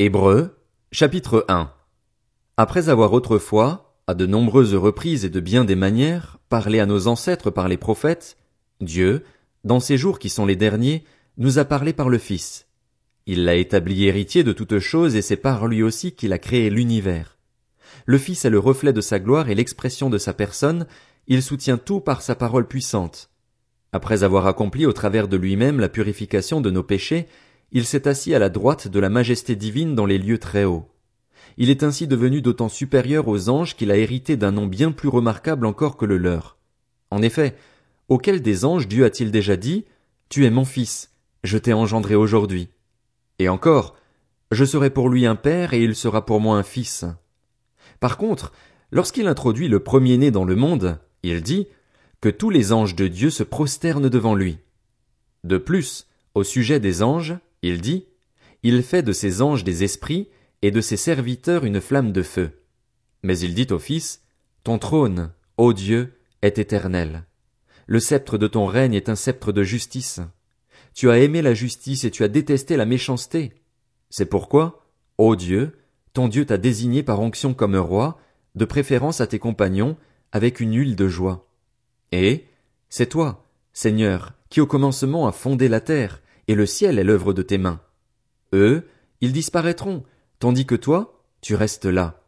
Hébreux, chapitre 1 Après avoir autrefois, à de nombreuses reprises et de bien des manières, parlé à nos ancêtres par les prophètes, Dieu, dans ces jours qui sont les derniers, nous a parlé par le Fils. Il l'a établi héritier de toutes choses et c'est par lui aussi qu'il a créé l'univers. Le Fils est le reflet de sa gloire et l'expression de sa personne, il soutient tout par sa parole puissante. Après avoir accompli au travers de lui-même la purification de nos péchés, il s'est assis à la droite de la majesté divine dans les lieux très hauts. Il est ainsi devenu d'autant supérieur aux anges qu'il a hérité d'un nom bien plus remarquable encore que le leur. En effet, auquel des anges Dieu a-t-il déjà dit, Tu es mon fils, je t'ai engendré aujourd'hui. Et encore, je serai pour lui un père et il sera pour moi un fils. Par contre, lorsqu'il introduit le premier-né dans le monde, il dit, que tous les anges de Dieu se prosternent devant lui. De plus, au sujet des anges, il dit, Il fait de ses anges des esprits, et de ses serviteurs une flamme de feu. Mais il dit au Fils, Ton trône, ô Dieu, est éternel. Le sceptre de ton règne est un sceptre de justice. Tu as aimé la justice et tu as détesté la méchanceté. C'est pourquoi, ô Dieu, ton Dieu t'a désigné par onction comme roi, de préférence à tes compagnons, avec une huile de joie. Et, c'est toi, Seigneur, qui au commencement a fondé la terre, et le ciel est l'œuvre de tes mains. Eux, ils disparaîtront, tandis que toi, tu restes là.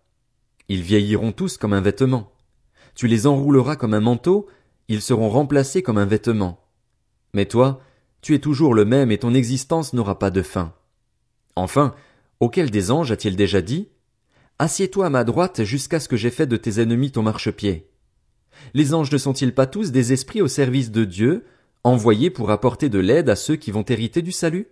Ils vieilliront tous comme un vêtement. Tu les enrouleras comme un manteau, ils seront remplacés comme un vêtement. Mais toi, tu es toujours le même et ton existence n'aura pas de fin. Enfin, auquel des anges a-t-il déjà dit? Assieds-toi à ma droite jusqu'à ce que j'aie fait de tes ennemis ton marchepied. Les anges ne sont-ils pas tous des esprits au service de Dieu, envoyés pour apporter de l'aide à ceux qui vont hériter du salut?